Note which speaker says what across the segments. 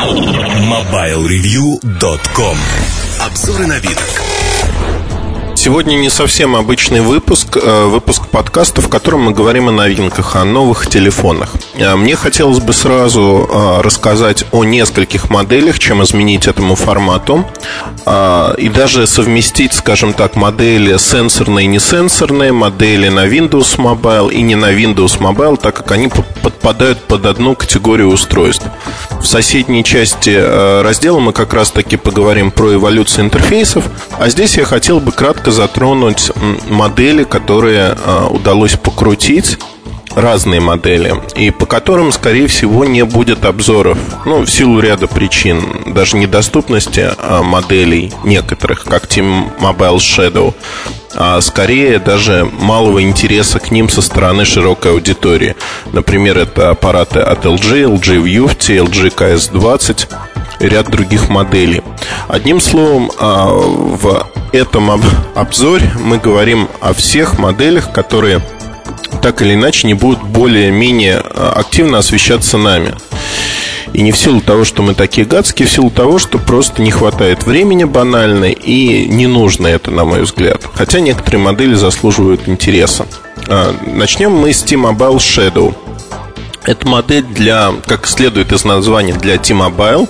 Speaker 1: MobileReview.com Обзоры на вид.
Speaker 2: Сегодня не совсем обычный выпуск, э, выпуск подкаста, в котором мы говорим о новинках, о новых телефонах. Э, мне хотелось бы сразу э, рассказать о нескольких моделях, чем изменить этому формату, и даже совместить, скажем так, модели сенсорные и несенсорные, модели на Windows Mobile и не на Windows Mobile, так как они подпадают под одну категорию устройств. В соседней части раздела мы как раз таки поговорим про эволюцию интерфейсов, а здесь я хотел бы кратко немножко затронуть модели, которые а, удалось покрутить разные модели, и по которым, скорее всего, не будет обзоров. Ну, в силу ряда причин. Даже недоступности а, моделей некоторых, как T-Mobile Shadow, а скорее даже малого интереса к ним со стороны широкой аудитории. Например, это аппараты от LG, LG Vufti, LG KS20 и ряд других моделей. Одним словом, а, в этом обзоре мы говорим о всех моделях, которые так или иначе не будут более-менее а, активно освещаться нами. И не в силу того, что мы такие гадские, в силу того, что просто не хватает времени банально и не нужно это, на мой взгляд. Хотя некоторые модели заслуживают интереса. А, начнем мы с T-Mobile Shadow. Это модель для, как следует из названия, для T-Mobile.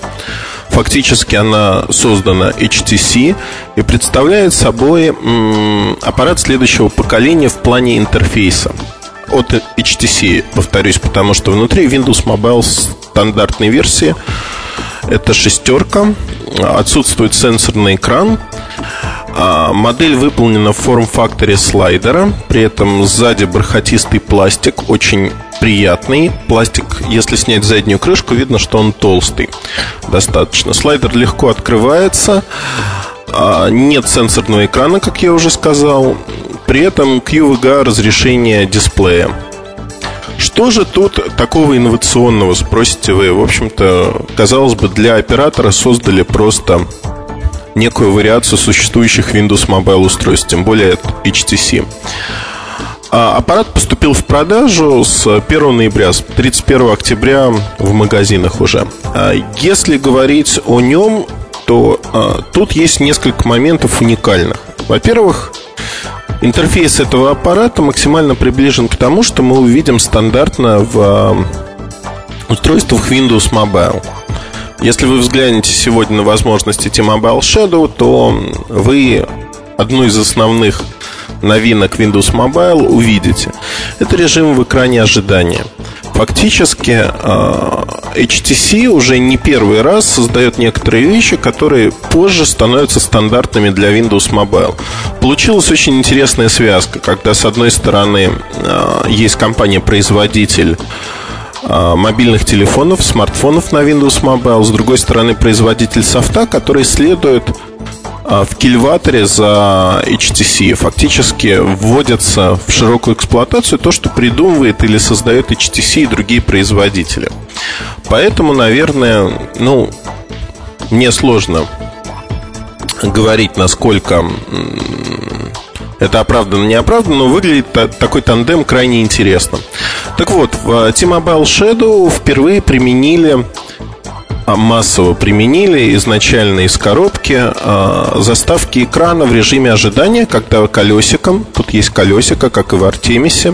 Speaker 2: Фактически она создана HTC и представляет собой аппарат следующего поколения в плане интерфейса. От HTC, повторюсь, потому что внутри Windows Mobile стандартной версии. Это шестерка, отсутствует сенсорный экран, а, модель выполнена в форм-факторе слайдера, при этом сзади бархатистый пластик, очень приятный. Пластик, если снять заднюю крышку, видно, что он толстый достаточно. Слайдер легко открывается, а, нет сенсорного экрана, как я уже сказал. При этом QVGA разрешение дисплея. Что же тут такого инновационного, спросите вы? В общем-то, казалось бы, для оператора создали просто некую вариацию существующих Windows Mobile устройств, тем более HTC. А аппарат поступил в продажу с 1 ноября, с 31 октября в магазинах уже. А если говорить о нем, то а, тут есть несколько моментов уникальных. Во-первых, интерфейс этого аппарата максимально приближен к тому, что мы увидим стандартно в устройствах Windows Mobile. Если вы взглянете сегодня на возможности T-Mobile Shadow, то вы одну из основных новинок Windows Mobile увидите. Это режим в экране ожидания. Фактически а, HTC уже не первый раз создает некоторые вещи, которые позже становятся стандартными для Windows Mobile. Получилась очень интересная связка, когда с одной стороны а, есть компания-производитель а, мобильных телефонов, смартфонов на Windows Mobile. С другой стороны, производитель софта, который следует в кильваторе за HTC. Фактически вводится в широкую эксплуатацию то, что придумывает или создает HTC и другие производители. Поэтому, наверное, ну, мне сложно говорить, насколько это оправданно, не оправданно, но выглядит такой тандем крайне интересно. Так вот, в T-Mobile Shadow впервые применили а, массово применили изначально из коробки э, заставки экрана в режиме ожидания, когда колесиком, тут есть колесико, как и в Артемисе,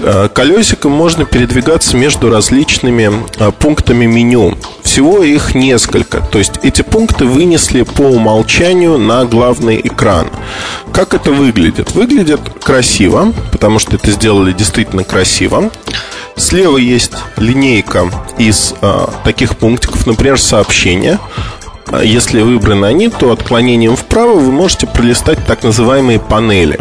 Speaker 2: Э, колесиком можно передвигаться между различными пунктами меню. Всего их несколько. То есть эти пункты вынесли по умолчанию на главный экран. Как это выглядит? Выглядит красиво, потому что это сделали действительно красиво. Слева есть линейка из э, таких пунктиков, например, сообщения. А если выбраны они, то отклонением вправо вы можете пролистать так называемые панели.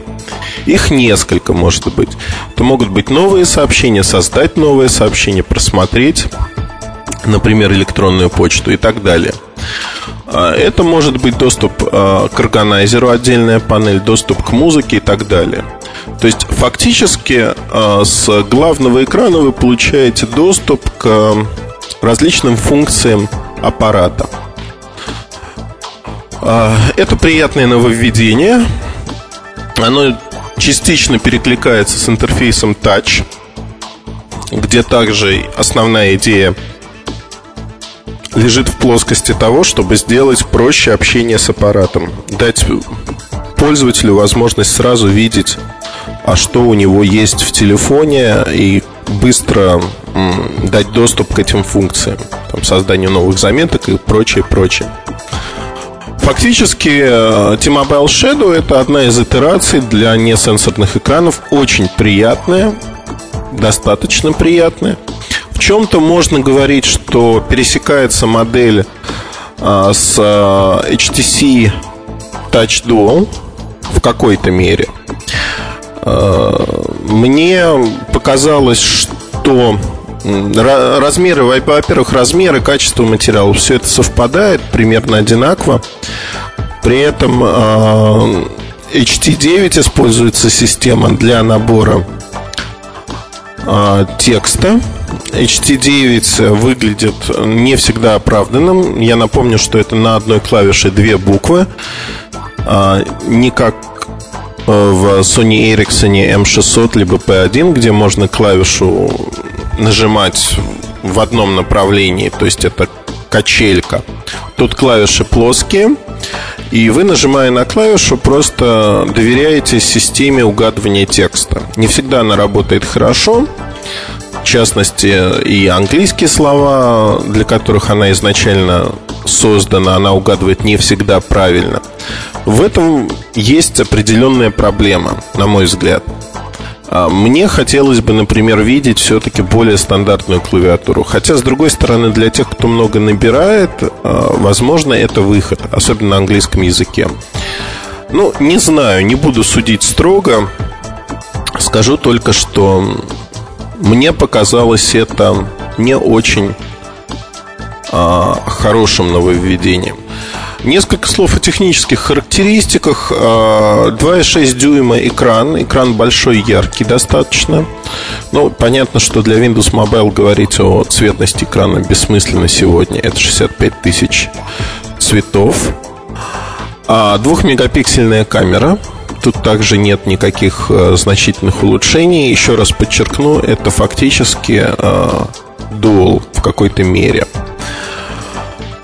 Speaker 2: Их несколько может быть. Это могут быть новые сообщения, создать новые сообщения, просмотреть, например, электронную почту и так далее. А, это может быть доступ а, к органайзеру, отдельная панель, доступ к музыке и так далее. То есть фактически с главного экрана вы получаете доступ к различным функциям аппарата. А, это приятное нововведение. Оно частично перекликается с интерфейсом Touch, где также основная идея лежит в плоскости того, чтобы сделать проще общение с аппаратом. Дать пользователю возможность сразу видеть, а что у него есть в телефоне и быстро дать доступ к этим функциям, там, созданию новых заметок и прочее, прочее. Фактически э, T-Mobile Shadow это одна из итераций для несенсорных экранов, очень приятная, достаточно приятная. В чем-то можно говорить, что пересекается модель а, с а, HTC Touch Dual в какой-то мере. А, мне показалось, что размеры, во-первых, размеры, качество материала, все это совпадает примерно одинаково. При этом HT9 используется система для набора текста HT9 выглядит не всегда оправданным. Я напомню, что это на одной клавише две буквы. А, не как э, в Sony Ericsson M600 либо P1, где можно клавишу нажимать в одном направлении, то есть это качелька. Тут клавиши плоские, и вы, нажимая на клавишу, просто доверяете системе угадывания текста. Не всегда она работает хорошо, частности, и английские слова, для которых она изначально создана, она угадывает не всегда правильно. В этом есть определенная проблема, на мой взгляд. А, мне хотелось бы, например, видеть все-таки более стандартную клавиатуру. Хотя, с другой стороны, для тех, кто много набирает, а, возможно, это выход, особенно на английском языке. Ну, не знаю, не буду судить строго. Скажу только, что мне показалось это не очень а, хорошим нововведением. Несколько слов о технических характеристиках. 2,6 а, дюйма экран. Экран большой, яркий достаточно. Ну, понятно, что для Windows Mobile говорить о цветности экрана бессмысленно сегодня. Это 65 тысяч цветов. А двухмегапиксельная камера Тут также нет никаких э, значительных улучшений. Еще раз подчеркну, это фактически э, Dual в какой-то мере.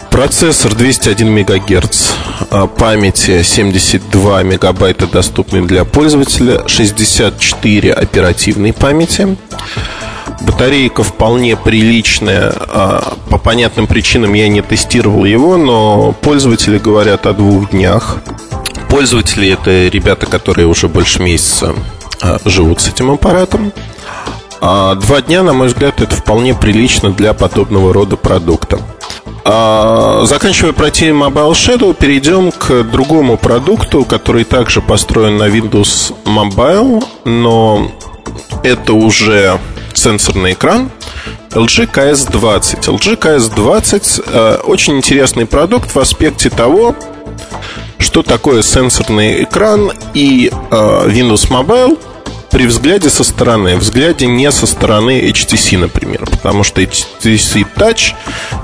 Speaker 2: Процессор 201 МГц, э, памяти 72 мегабайта доступны для пользователя, 64 оперативной памяти. Батарейка вполне приличная. По понятным причинам я не тестировал его, но пользователи говорят о двух днях пользователи это ребята, которые уже больше месяца а, живут с этим аппаратом. А два дня, на мой взгляд, это вполне прилично для подобного рода продукта. А, заканчивая про тему Mobile Shadow, перейдем к другому продукту, который также построен на Windows Mobile, но это уже сенсорный экран LG KS20. LG KS20 э, очень интересный продукт в аспекте того, что такое сенсорный экран и э, Windows Mobile при взгляде со стороны, взгляде не со стороны HTC, например, потому что HTC Touch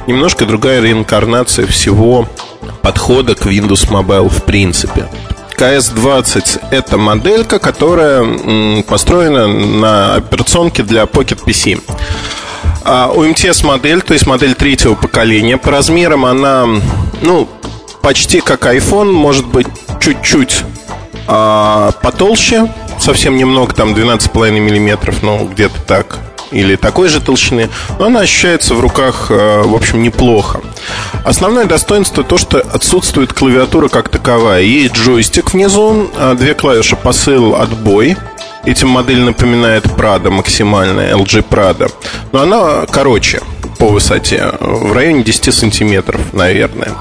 Speaker 2: немножко другая реинкарнация всего подхода к Windows Mobile в принципе. KS20 – это моделька, которая построена на операционке для Pocket PC. А у MTS модель, то есть модель третьего поколения, по размерам она, ну, почти как iPhone, может быть, чуть-чуть а, потолще, совсем немного, там 12,5 миллиметров, ну, где-то так, или такой же толщины, но она ощущается в руках, а, в общем, неплохо. Основное достоинство то, что отсутствует клавиатура как таковая. Есть джойстик внизу, а, две клавиши посыл, отбой. Этим модель напоминает Prado максимальная, LG Prado. Но она короче по высоте, в районе 10 сантиметров, наверное.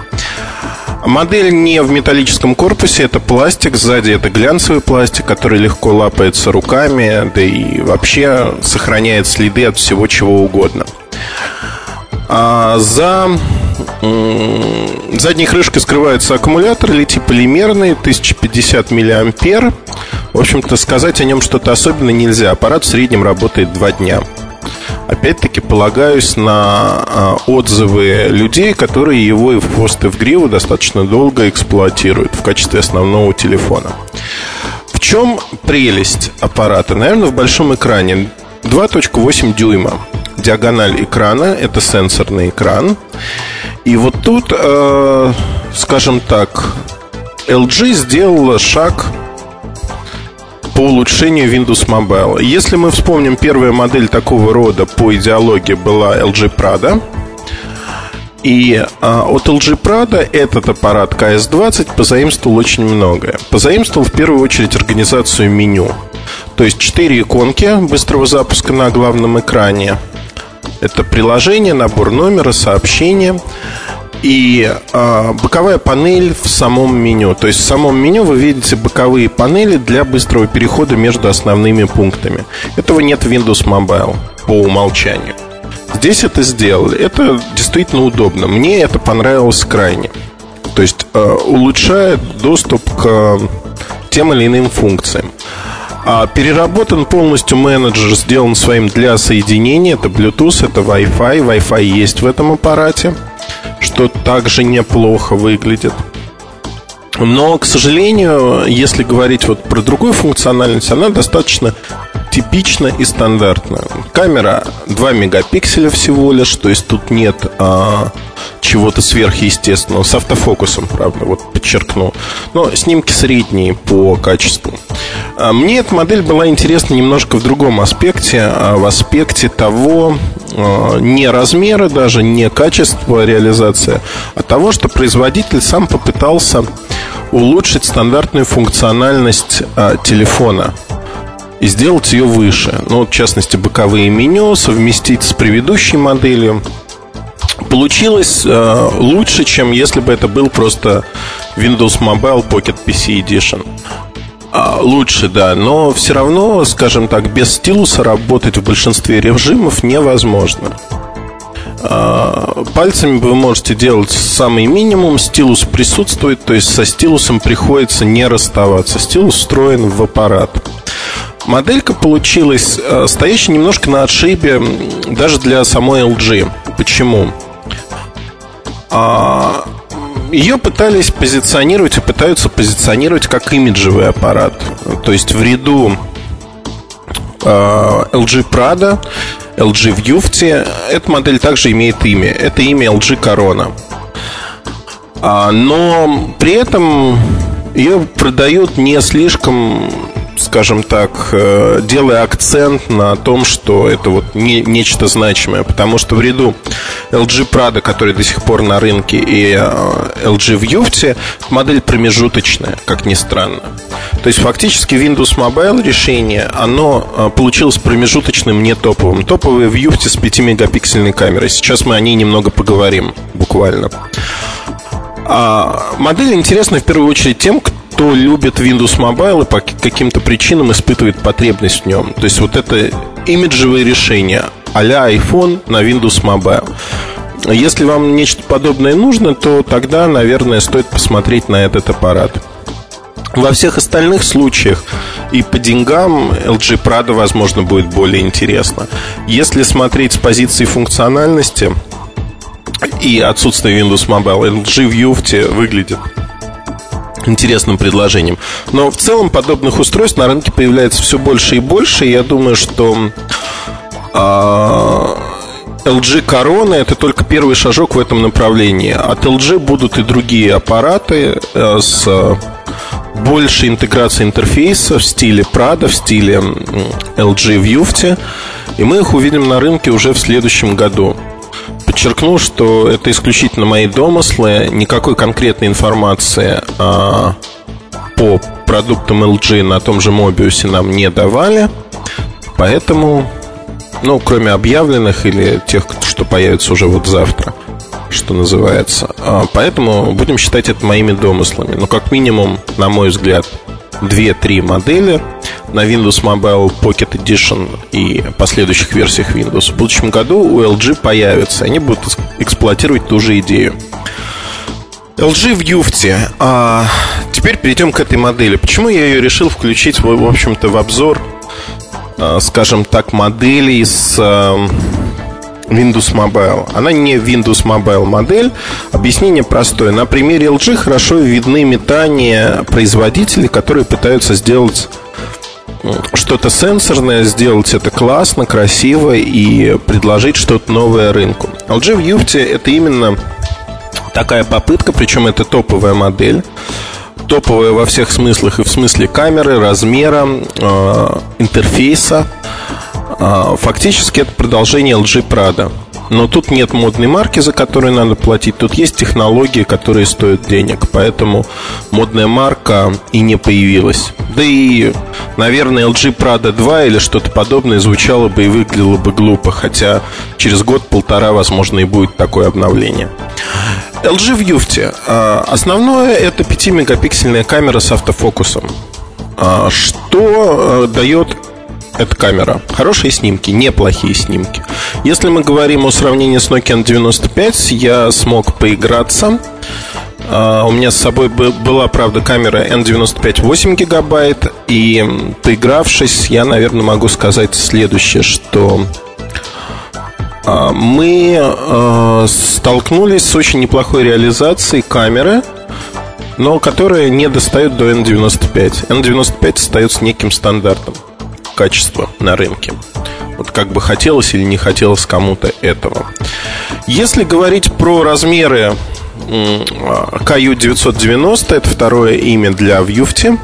Speaker 2: Модель не в металлическом корпусе, это пластик, сзади это глянцевый пластик, который легко лапается руками, да и вообще сохраняет следы от всего чего угодно. А за задней крышкой скрывается аккумулятор литий-полимерный, 1050 мА. В общем-то, сказать о нем что-то особенно нельзя. Аппарат в среднем работает 2 дня. Опять-таки полагаюсь на а, отзывы людей, которые его и в хвост и в гриву достаточно долго эксплуатируют в качестве основного телефона. В чем прелесть аппарата? Наверное, в большом экране 2.8 дюйма. Диагональ экрана – это сенсорный экран. И вот тут, э, скажем так, LG сделала шаг по улучшению Windows Mobile. Если мы вспомним, первая модель такого рода по идеологии была LG Prada. И а, от LG Prada этот аппарат KS20 позаимствовал очень многое. Позаимствовал в первую очередь организацию меню. То есть четыре иконки быстрого запуска на главном экране. Это приложение, набор номера, сообщения и э, боковая панель в самом меню. То есть в самом меню вы видите боковые панели для быстрого перехода между основными пунктами. Этого нет в Windows Mobile по умолчанию. Здесь это сделали. Это действительно удобно. Мне это понравилось крайне. То есть э, улучшает доступ к э, тем или иным функциям. А переработан полностью менеджер, сделан своим для соединения. Это Bluetooth, это Wi-Fi. Wi-Fi есть в этом аппарате что также неплохо выглядит. Но, к сожалению, если говорить вот про другую функциональность, она достаточно типична и стандартна. Камера 2 мегапикселя всего лишь, то есть тут нет а, чего-то сверхъестественного. С автофокусом, правда, вот подчеркну. Но снимки средние по качеству. А, мне эта модель была интересна немножко в другом аспекте, а в аспекте того, а, не размера даже, не качества реализации, а того, что производитель сам попытался улучшить стандартную функциональность а, телефона и сделать ее выше. Ну, в частности, боковые меню совместить с предыдущей моделью. Получилось э, лучше, чем если бы это был просто Windows Mobile Pocket PC Edition. А, лучше, да, но все равно, скажем так, без стилуса работать в большинстве режимов невозможно. А, пальцами вы можете делать самый минимум, стилус присутствует, то есть со стилусом приходится не расставаться. Стилус встроен в аппарат. Моделька получилась э, стоящая немножко на отшибе даже для самой LG. Почему? А, ее пытались позиционировать и пытаются позиционировать как имиджевый аппарат. То есть в ряду LG Prada, LG Vufti эта модель также имеет имя. Это имя LG Corona. А, но при этом ее продают не слишком скажем так, э, делая акцент на том, что это вот не, нечто значимое, потому что в ряду LG Prada, который до сих пор на рынке, и э, LG Vufti, модель промежуточная, как ни странно. То есть фактически Windows Mobile решение, оно э, получилось промежуточным, не топовым. Топовые Vufti с 5-мегапиксельной камерой. Сейчас мы о ней немного поговорим, буквально. А модель интересна в первую очередь тем, кто кто любит Windows Mobile и по каким-то причинам испытывает потребность в нем. То есть вот это имиджевое решение а-ля iPhone на Windows Mobile. Если вам нечто подобное нужно, то тогда, наверное, стоит посмотреть на этот аппарат. Во всех остальных случаях и по деньгам LG Prada, возможно, будет более интересно. Если смотреть с позиции функциональности и отсутствия Windows Mobile, LG View выглядит интересным предложением. Но в целом подобных устройств на рынке появляется все больше и больше. И я думаю, что а, LG Corona это только первый шажок в этом направлении. От LG будут и другие аппараты а, с большей интеграцией интерфейса в стиле Prada, в стиле LG Vufti. И мы их увидим на рынке уже в следующем году подчеркну, что это исключительно мои домыслы, никакой конкретной информации а, по продуктам LG на том же Mobius нам не давали, поэтому, ну, кроме объявленных или тех, что появятся уже вот завтра, что называется, а, поэтому будем считать это моими домыслами. Но как минимум, на мой взгляд, 2-3 модели на Windows Mobile Pocket Edition и последующих версиях Windows в будущем году у LG появятся. Они будут эксплуатировать ту же идею. LG в Юфте. А, теперь перейдем к этой модели. Почему я ее решил включить, в, общем-то, в обзор, а, скажем так, моделей с а, Windows Mobile. Она не Windows Mobile модель. Объяснение простое. На примере LG хорошо видны метания производителей, которые пытаются сделать что-то сенсорное, сделать это классно, красиво и предложить что-то новое рынку. LG в Юфте это именно такая попытка, причем это топовая модель топовая во всех смыслах и в смысле камеры, размера, э, интерфейса. Э, фактически это продолжение LG Prada. Но тут нет модной марки, за которую надо платить. Тут есть технологии, которые стоят денег. Поэтому модная марка и не появилась. Да и, наверное, LG Prada 2 или что-то подобное звучало бы и выглядело бы глупо. Хотя через год-полтора, возможно, и будет такое обновление. LG в юфте. А, основное это 5-мегапиксельная камера с автофокусом. А, что э, дает эта камера. Хорошие снимки, неплохие снимки. Если мы говорим о сравнении с Nokia N95, я смог поиграться. Uh, у меня с собой была, правда, камера N95 8 гигабайт, и поигравшись, я, наверное, могу сказать следующее, что uh, мы uh, столкнулись с очень неплохой реализацией камеры, но которая не достает до N95. N95 остается неким стандартом качества на рынке. Вот как бы хотелось или не хотелось кому-то этого. Если говорить про размеры KU990, это второе имя для Vufti,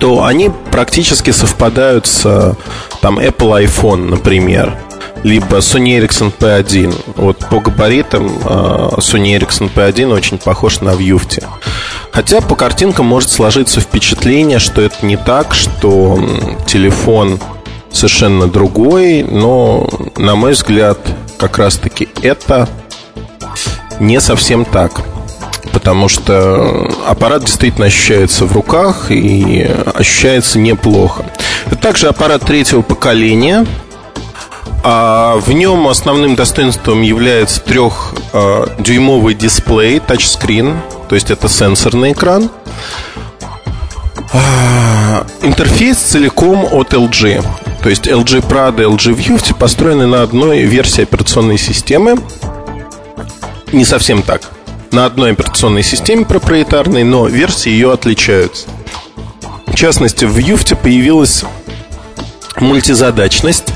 Speaker 2: то они практически совпадают с там, Apple iPhone, например либо Sony Ericsson P1. Вот по габаритам а, Sony Ericsson P1 очень похож на Vufti. Хотя по картинкам может сложиться впечатление, что это не так, что телефон совершенно другой, но, на мой взгляд, как раз-таки это не совсем так. Потому что аппарат действительно ощущается в руках и ощущается неплохо. Также аппарат третьего поколения, а в нем основным достоинством является трехдюймовый дисплей, тачскрин, то есть это сенсорный экран. А, интерфейс целиком от LG. То есть LG Prada, LG View построены на одной версии операционной системы. Не совсем так. На одной операционной системе проприетарной, но версии ее отличаются. В частности, в View появилась мультизадачность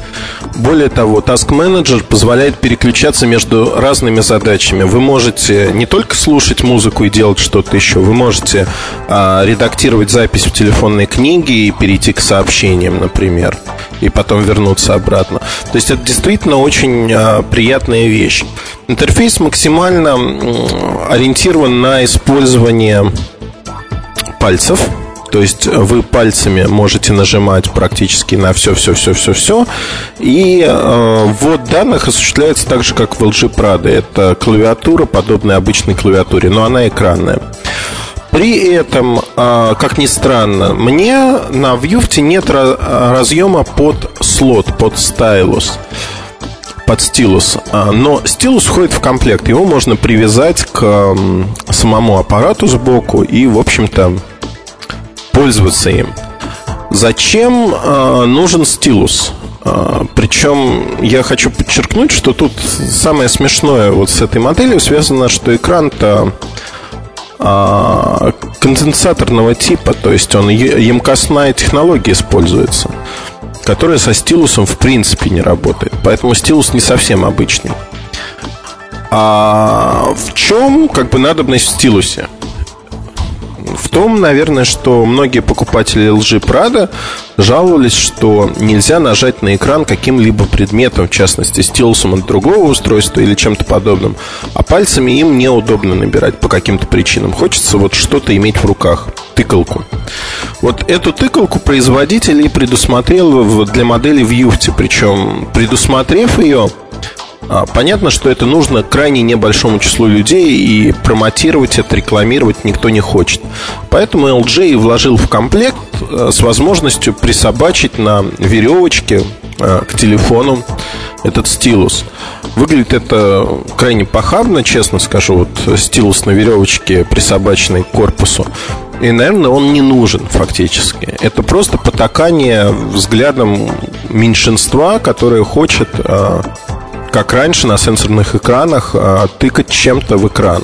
Speaker 2: более того, Task Manager позволяет переключаться между разными задачами. Вы можете не только слушать музыку и делать что-то еще, вы можете а, редактировать запись в телефонной книге и перейти к сообщениям, например, и потом вернуться обратно. То есть это действительно очень а, приятная вещь. Интерфейс максимально ориентирован на использование пальцев то есть вы пальцами можете нажимать практически на все, все, все, все, все. И э, ввод данных осуществляется так же, как в LG Prado. Это клавиатура, подобная обычной клавиатуре, но она экранная. При этом, э, как ни странно, мне на Vue нет разъема под слот, под стайлус под стилус. А, но стилус входит в комплект. Его можно привязать к самому аппарату сбоку и, в общем-то, пользоваться им. Зачем э, нужен стилус? Э, причем я хочу подчеркнуть, что тут самое смешное вот с этой моделью связано, что экран-то э, конденсаторного типа, то есть он емкостная технология используется, которая со стилусом в принципе не работает. Поэтому стилус не совсем обычный. А в чем как бы надобность в стилусе? Том, наверное, что многие покупатели LG Prada жаловались, что нельзя нажать на экран каким-либо предметом, в частности, стилусом от другого устройства или чем-то подобным, а пальцами им неудобно набирать по каким-то причинам. Хочется вот что-то иметь в руках, тыкалку. Вот эту тыкалку производитель и предусмотрел для модели в Юфте, причем предусмотрев ее, понятно, что это нужно крайне небольшому числу людей, и промотировать это, рекламировать никто не хочет. Поэтому LG вложил в комплект э, с возможностью присобачить на веревочке э, к телефону этот стилус. Выглядит это крайне похабно, честно скажу. Вот стилус на веревочке, присобаченный к корпусу. И, наверное, он не нужен фактически. Это просто потакание взглядом меньшинства, которое хочет э, как раньше на сенсорных экранах, а, тыкать чем-то в экран.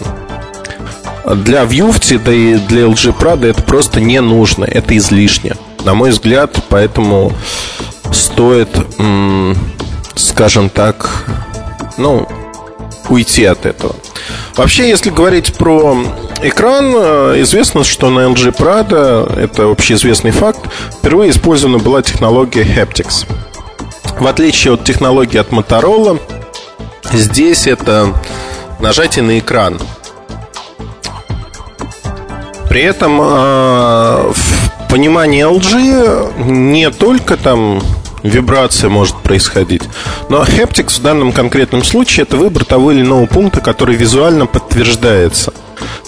Speaker 2: Для Vufti, да и для LG Prada это просто не нужно, это излишне. На мой взгляд, поэтому стоит, скажем так, ну, уйти от этого. Вообще, если говорить про экран, э, известно, что на LG Prado, это общеизвестный факт, впервые использована была технология Haptics. В отличие от технологии от Motorola, здесь это нажатие на экран. При этом э, в понимании LG не только там вибрация может происходить. Но Haptics в данном конкретном случае это выбор того или иного пункта, который визуально подтверждается.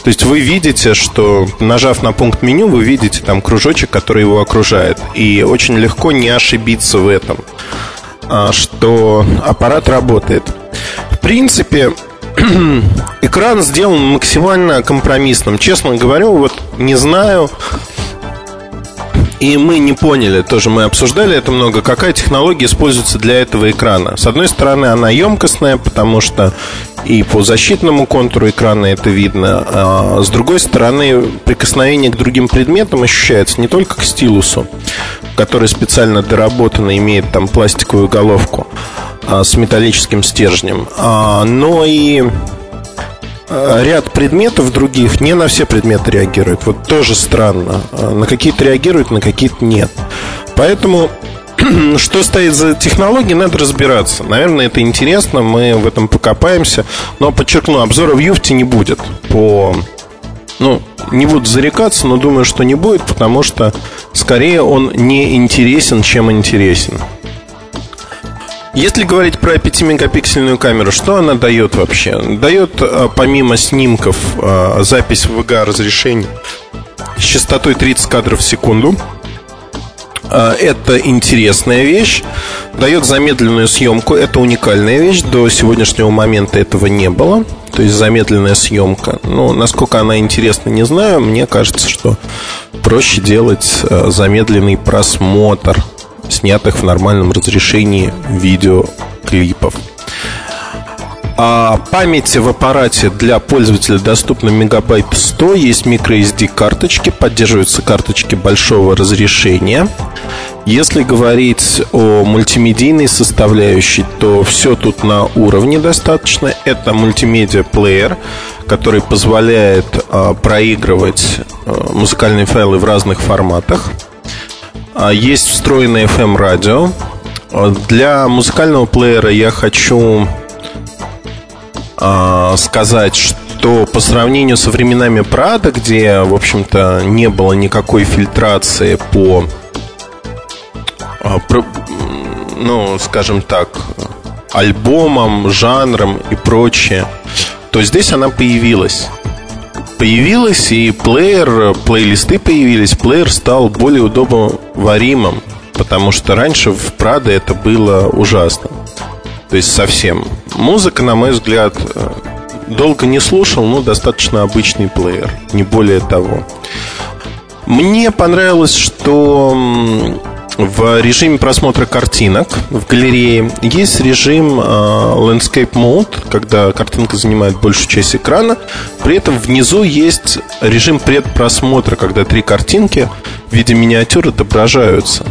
Speaker 2: То есть вы видите, что нажав на пункт меню, вы видите там кружочек, который его окружает. И очень легко не ошибиться в этом, а, что аппарат работает. Принципе, экран сделан максимально компромиссным. Честно говорю, вот не знаю, и мы не поняли, тоже мы обсуждали это много, какая технология используется для этого экрана. С одной стороны, она емкостная, потому что и по защитному контуру экрана это видно. А с другой стороны, прикосновение к другим предметам ощущается не только к стилусу, который специально доработан и имеет там пластиковую головку с металлическим стержнем, а, но и Э, ряд предметов других не на все предметы реагирует. Вот тоже странно. Э, на какие-то реагируют, на какие-то нет. Поэтому что стоит за технологией, надо разбираться. Наверное, это интересно, мы в этом покопаемся. Но, подчеркну, обзора в Юфте не будет по... Ну, не буду зарекаться, но думаю, что не будет, потому что скорее он не интересен, чем интересен. Если говорить про 5-мегапиксельную камеру, что она дает вообще? Дает, э, помимо снимков, э, запись в VGA разрешении с частотой 30 кадров в секунду. Э, это интересная вещь. Дает замедленную съемку. Это уникальная вещь. До сегодняшнего момента этого не было. То есть замедленная съемка. Но насколько она интересна, не знаю. Мне кажется, что проще делать замедленный просмотр снятых в нормальном разрешении видеоклипов. А памяти в аппарате для пользователя доступна мегабайт 100, есть microSD карточки, поддерживаются карточки большого разрешения. Если говорить о мультимедийной составляющей, то все тут на уровне достаточно. Это мультимедиа плеер, который позволяет э, проигрывать э, музыкальные файлы в разных форматах. А, есть встроенное FM радио. Для музыкального плеера я хочу а, сказать, что по сравнению со временами Прада, где, в общем-то, не было никакой фильтрации по, а, ну, скажем так, альбомам, жанрам и прочее, то здесь она появилась появилась, и плеер, плейлисты появились, плеер стал более удобоваримым, потому что раньше в Прадо это было ужасно. То есть совсем. Музыка, на мой взгляд, э, долго не слушал, но достаточно обычный плеер, не более того. Мне понравилось, что в режиме просмотра картинок в галерее есть режим э, Landscape Mode, когда картинка занимает большую часть экрана. При этом внизу есть режим предпросмотра, когда три картинки в виде миниатюр отображаются.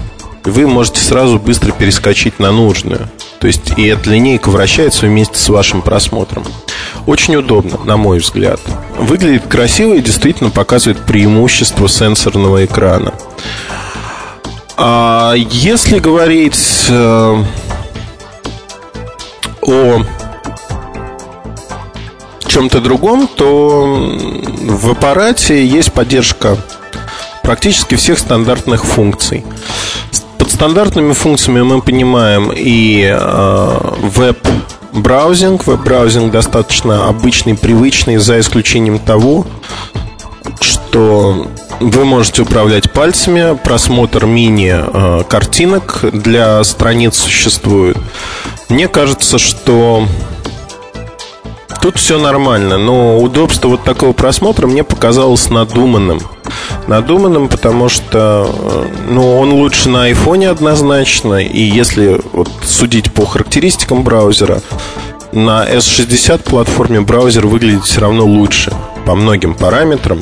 Speaker 2: И вы можете сразу быстро перескочить на нужную. То есть и эта линейка вращается вместе с вашим просмотром. Очень удобно, на мой взгляд. Выглядит красиво и действительно показывает преимущество сенсорного экрана. А если говорить э, о чем-то другом, то в аппарате есть поддержка практически всех стандартных функций. Под стандартными функциями мы понимаем и э, веб-браузинг. Веб-браузинг достаточно обычный, привычный, за исключением того, что вы можете управлять пальцами, просмотр мини-картинок э, для страниц существует. Мне кажется, что тут все нормально, но удобство вот такого просмотра мне показалось надуманным. Надуманным, потому что э, ну, он лучше на айфоне однозначно, и если вот, судить по характеристикам браузера, на S60 платформе браузер выглядит все равно лучше по многим параметрам.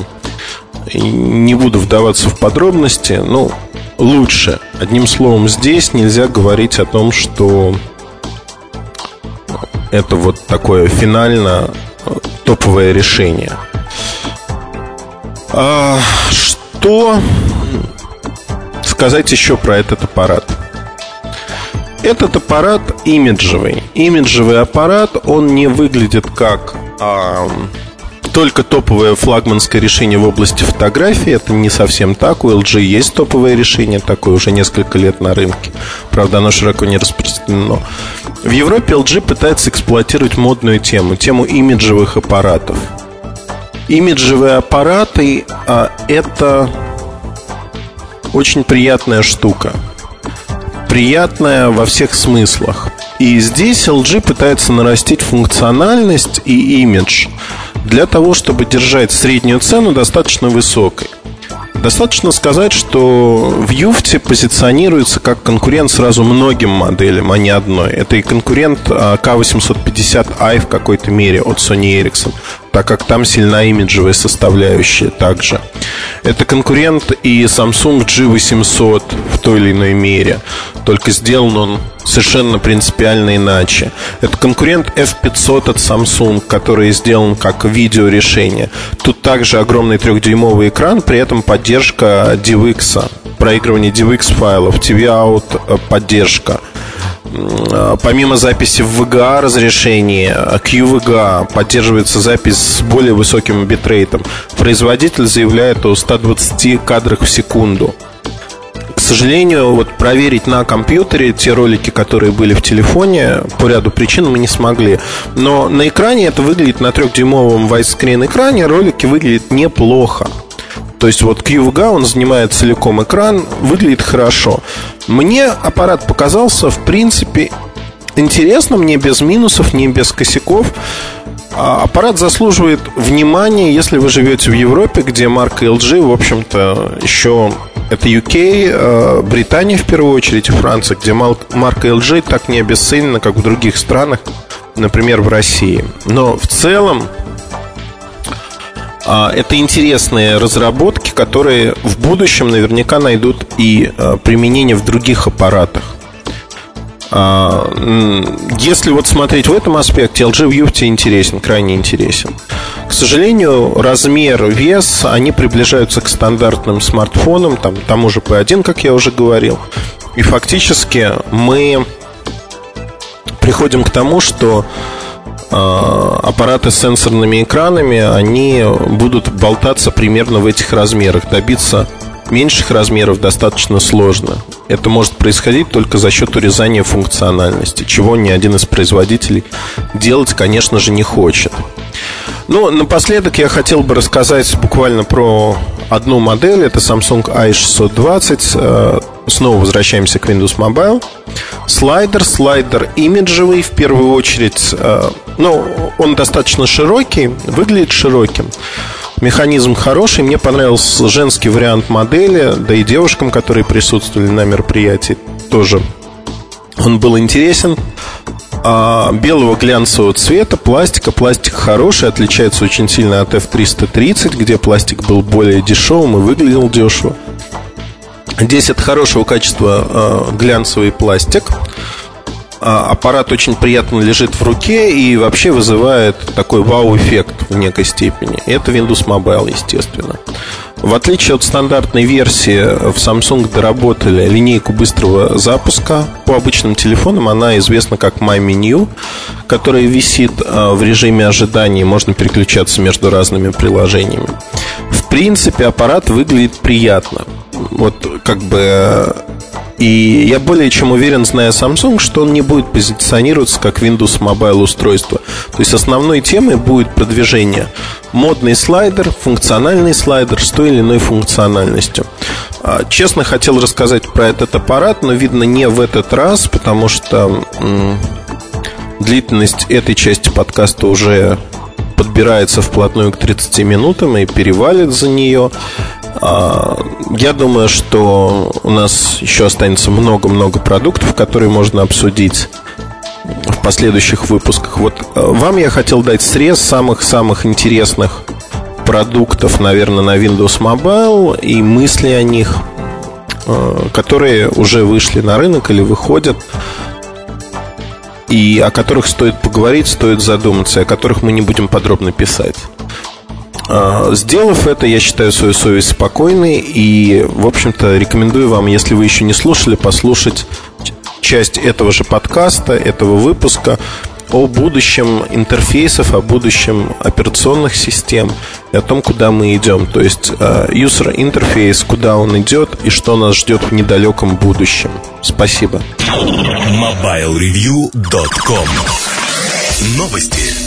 Speaker 2: Не буду вдаваться в подробности, но лучше. Одним словом, здесь нельзя говорить о том, что это вот такое финально топовое решение. А, что сказать еще про этот аппарат? Этот аппарат имиджевый. Имиджевый аппарат, он не выглядит как а, только топовое флагманское решение в области фотографии. Это не совсем так. У LG есть топовое решение, такое уже несколько лет на рынке. Правда, оно широко не распространено. В Европе LG пытается эксплуатировать модную тему, тему имиджевых аппаратов. Имиджевые аппараты а, это очень приятная штука приятная во всех смыслах. И здесь LG пытается нарастить функциональность и имидж для того, чтобы держать среднюю цену достаточно высокой. Достаточно сказать, что в Юфте позиционируется как конкурент сразу многим моделям, а не одной. Это и конкурент K850i а, в какой-то мере от Sony Ericsson так как там сильна имиджевая составляющая также. Это конкурент и Samsung G800 в той или иной мере, только сделан он совершенно принципиально иначе. Это конкурент F500 от Samsung, который сделан как видеорешение. Тут также огромный трехдюймовый экран, при этом поддержка DivX, проигрывание DivX файлов, TV Out э, поддержка – помимо записи в VGA разрешении, QVGA поддерживается запись с более высоким битрейтом. Производитель заявляет о 120 кадрах в секунду. К сожалению, вот проверить на компьютере те ролики, которые были в телефоне, по ряду причин мы не смогли. Но на экране это выглядит на трехдюймовом widescreen экране, ролики выглядят неплохо. То есть вот QVGA, он занимает целиком экран, выглядит хорошо. Мне аппарат показался, в принципе, интересным, не без минусов, не без косяков. А аппарат заслуживает внимания, если вы живете в Европе, где марка LG, в общем-то, еще это UK, э, Британия в первую очередь и Франция, где марка LG так не обесценена, как в других странах, например, в России. Но в целом это интересные разработки, которые в будущем наверняка найдут и а, применение в других аппаратах. А, если вот смотреть в этом аспекте, LG View интересен, крайне интересен. К сожалению, размер, вес, они приближаются к стандартным смартфонам, там, тому же P1, как я уже говорил. И фактически мы приходим к тому, что а, аппараты с сенсорными экранами, они будут болтаться примерно в этих размерах. Добиться меньших размеров достаточно сложно. Это может происходить только за счет урезания функциональности, чего ни один из производителей делать, конечно же, не хочет. Ну, напоследок я хотел бы рассказать буквально про одну модель. Это Samsung i620 снова возвращаемся к Windows Mobile. Слайдер, слайдер имиджевый в первую очередь. Э, ну, он достаточно широкий, выглядит широким. Механизм хороший, мне понравился женский вариант модели, да и девушкам, которые присутствовали на мероприятии, тоже он был интересен. А, белого глянцевого цвета, пластика. Пластик хороший, отличается очень сильно от F330, где пластик был более дешевым и выглядел дешево. Здесь это хорошего качества э, глянцевый пластик. А, аппарат очень приятно лежит в руке и вообще вызывает такой вау-эффект в некой степени. Это Windows Mobile, естественно. В отличие от стандартной версии, в Samsung доработали линейку быстрого запуска. По обычным телефонам она известна как My Menu, которая висит э, в режиме ожидания, можно переключаться между разными приложениями. В принципе, аппарат выглядит приятно вот как бы и я более чем уверен, зная Samsung, что он не будет позиционироваться как Windows Mobile устройство. То есть основной темой будет продвижение модный слайдер, функциональный слайдер с той или иной функциональностью. А, честно хотел рассказать про этот аппарат, но видно не в этот раз, потому что длительность этой части подкаста уже подбирается вплотную к 30 минутам и перевалит за нее. А, я думаю, что у нас еще останется много-много продуктов, которые можно обсудить в последующих выпусках. Вот э, вам я хотел дать срез самых-самых интересных продуктов, наверное, на Windows Mobile и мысли о них, э, которые уже вышли на рынок или выходят. и о которых стоит поговорить, стоит задуматься, о которых мы не будем подробно писать. А, сделав это, я считаю свою совесть спокойной и, в общем-то, рекомендую вам, если вы еще не слушали, послушать часть этого же подкаста, этого выпуска о будущем интерфейсов, о будущем операционных систем и о том, куда мы идем. То есть user интерфейс, куда он идет и что нас ждет в недалеком будущем. Спасибо.
Speaker 1: MobileReview.com Новости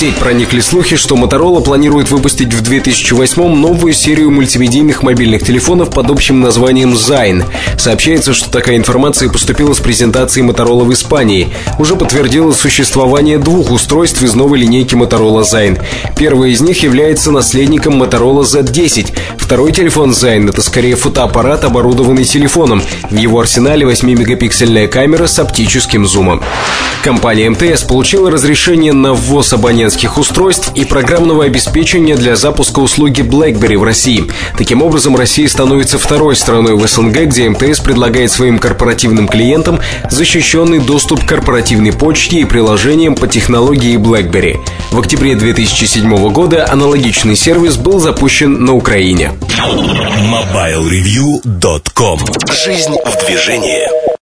Speaker 3: сеть проникли слухи, что Motorola планирует выпустить в 2008 новую серию мультимедийных мобильных телефонов под общим названием Zine. Сообщается, что такая информация поступила с презентации Motorola в Испании. Уже подтвердилось существование двух устройств из новой линейки Motorola Zine. Первый из них является наследником Motorola Z10. Второй телефон Zine — это скорее фотоаппарат, оборудованный телефоном. В его арсенале 8-мегапиксельная камера с оптическим зумом. Компания МТС получила разрешение на ввоз абонентских устройств и программного обеспечения для запуска услуги BlackBerry в России. Таким образом, Россия становится второй страной в СНГ, где МТС предлагает своим корпоративным клиентам защищенный доступ к корпоративной почте и приложениям по технологии BlackBerry. В октябре 2007 года аналогичный сервис был запущен на Украине.
Speaker 1: MobileReview.com Жизнь в движении